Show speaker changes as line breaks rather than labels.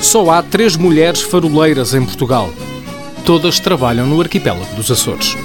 só há três mulheres faroleiras em Portugal. Todas trabalham no arquipélago dos Açores.